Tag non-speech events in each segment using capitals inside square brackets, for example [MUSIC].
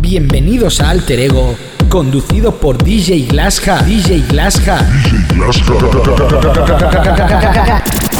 Bienvenidos a Alter Ego, conducido por DJ Glasja. DJ Glasja. [LAUGHS]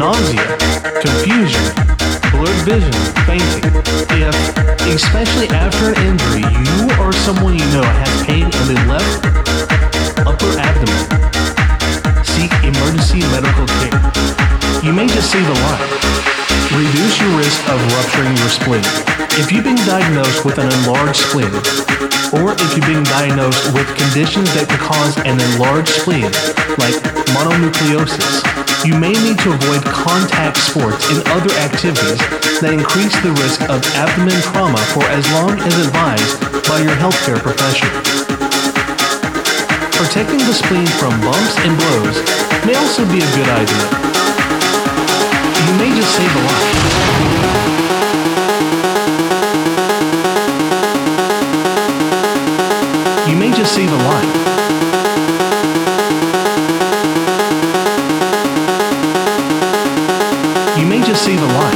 nausea, confusion, blurred vision, fainting. If, especially after an injury, you or someone you know has pain in the left upper abdomen, seek emergency medical care. You may just see the light. Reduce your risk of rupturing your spleen. If you've been diagnosed with an enlarged spleen, or if you've been diagnosed with conditions that could cause an enlarged spleen, like mononucleosis, you may need to avoid contact sports and other activities that increase the risk of abdomen trauma for as long as advised by your healthcare professional. Protecting the spleen from bumps and blows may also be a good idea you may just save a life. You may just save a life. You may just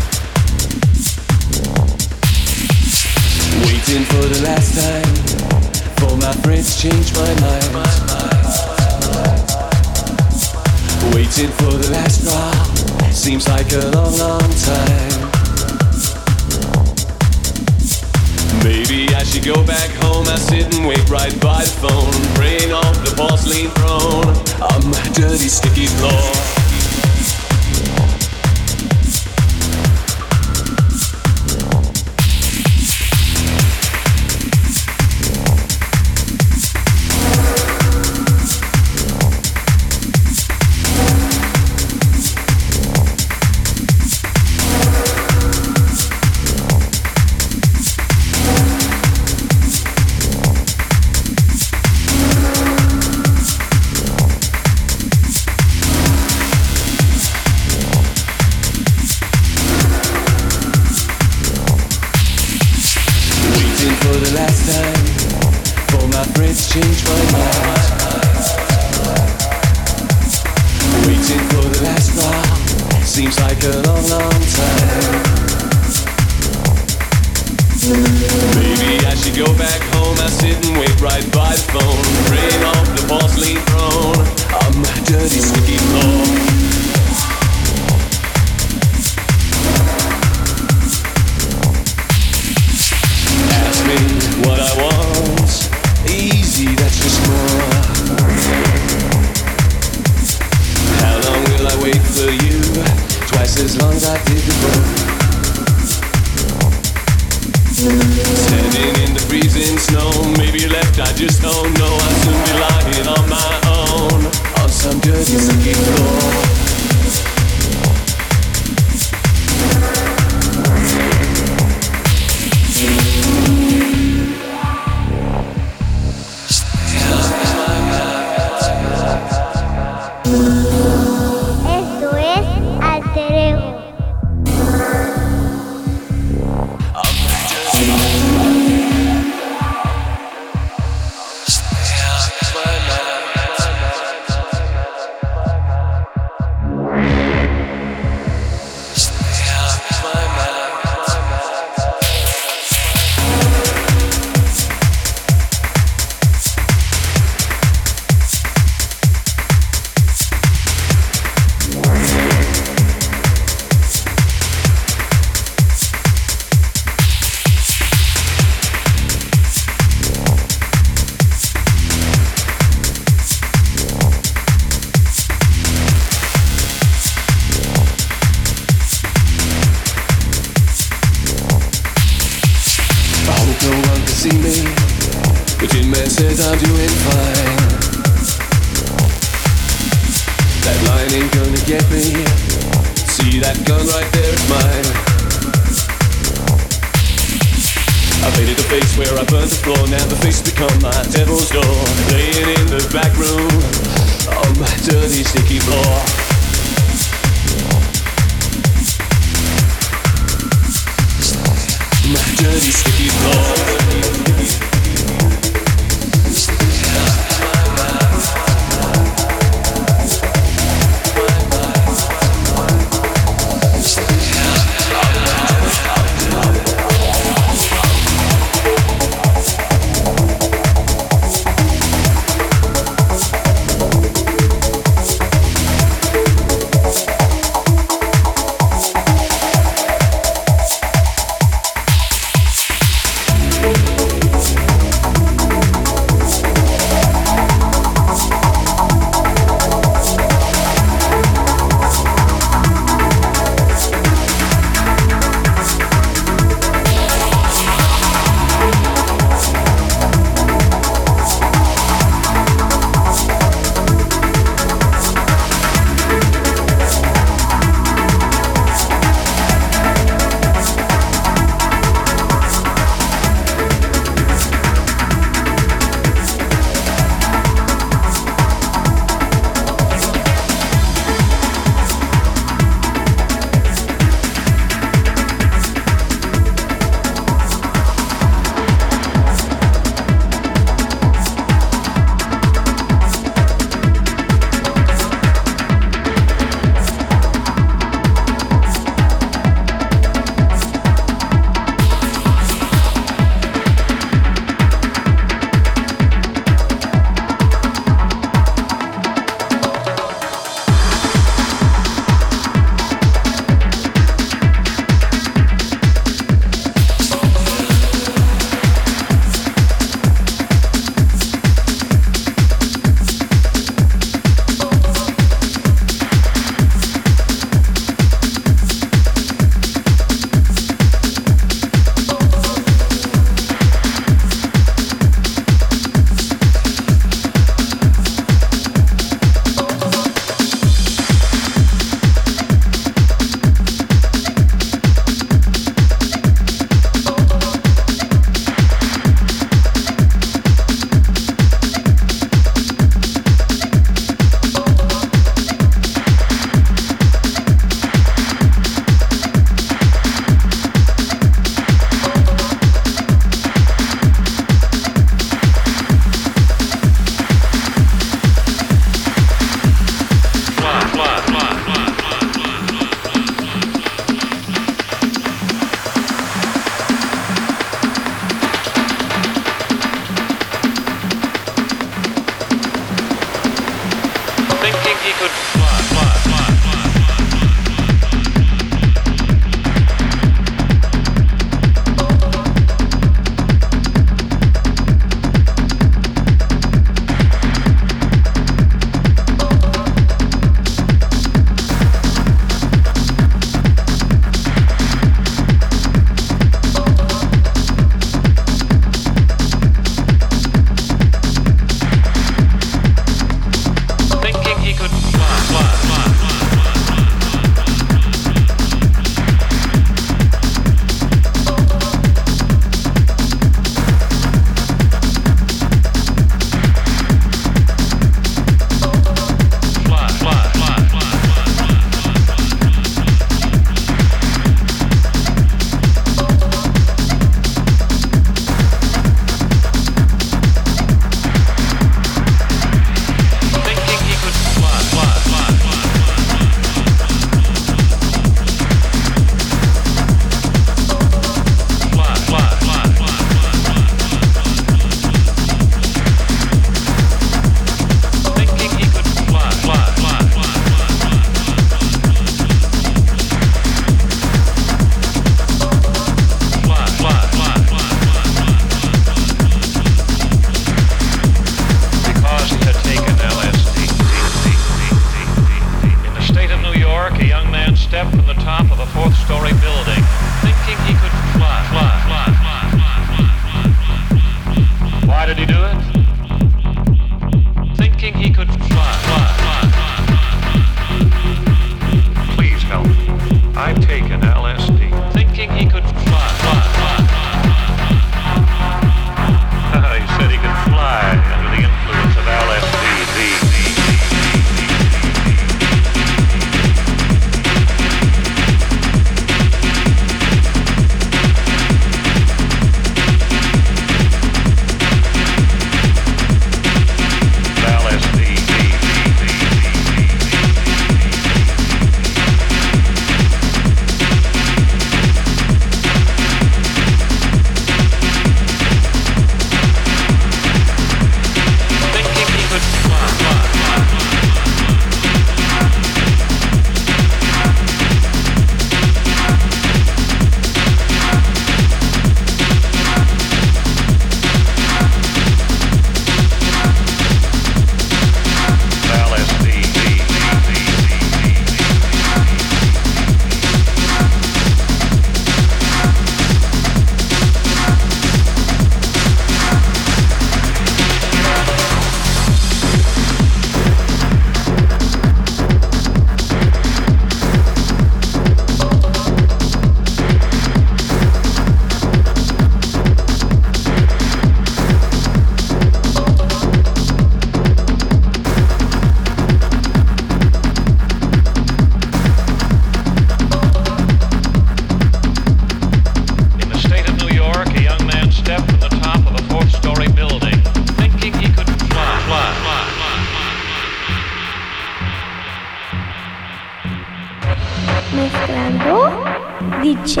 DJ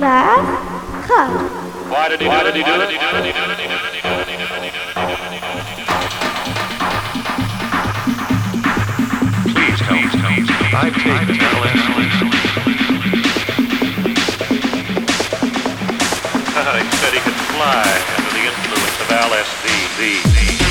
Rakhar. Why did he do it? He do it? Please help me. I take the LSD. [LAUGHS] he said he could fly under the influence of LSD.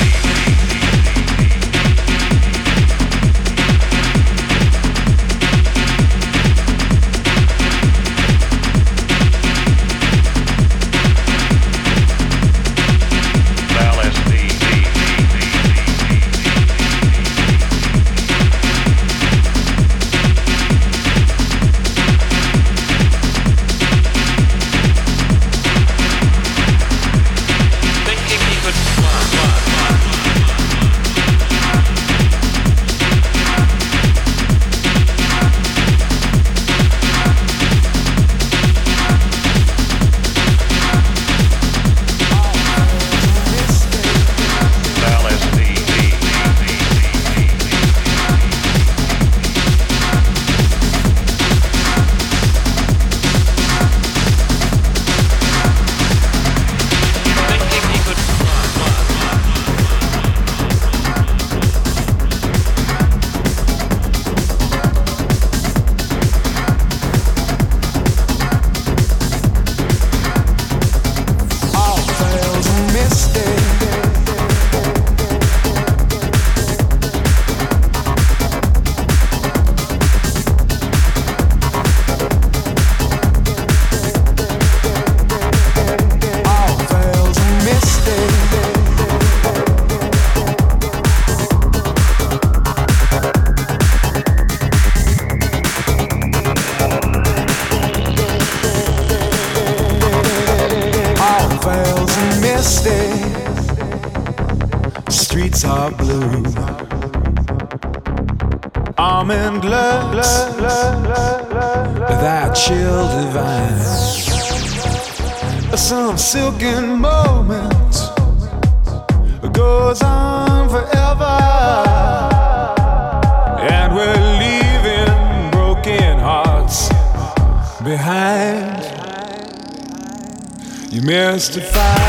silken moments goes on forever. And we're leaving broken hearts behind. You mystify.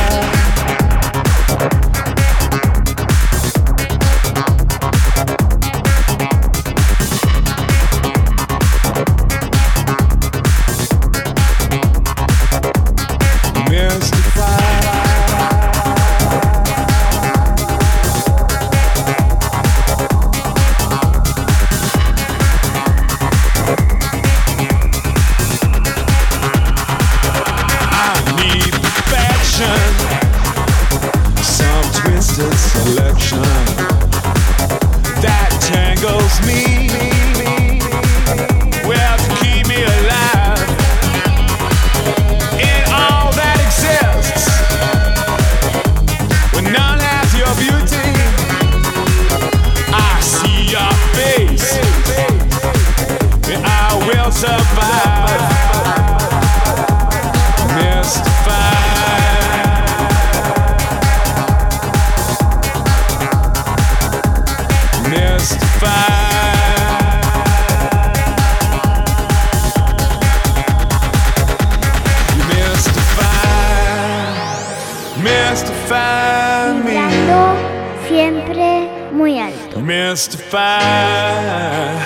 Mystify,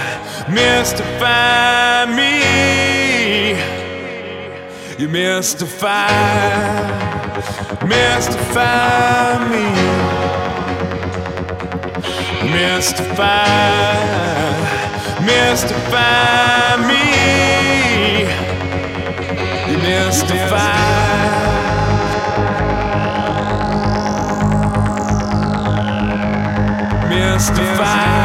mystify me. You mystify, mystify me. Mystify, mystify me. You mystify. Mystify.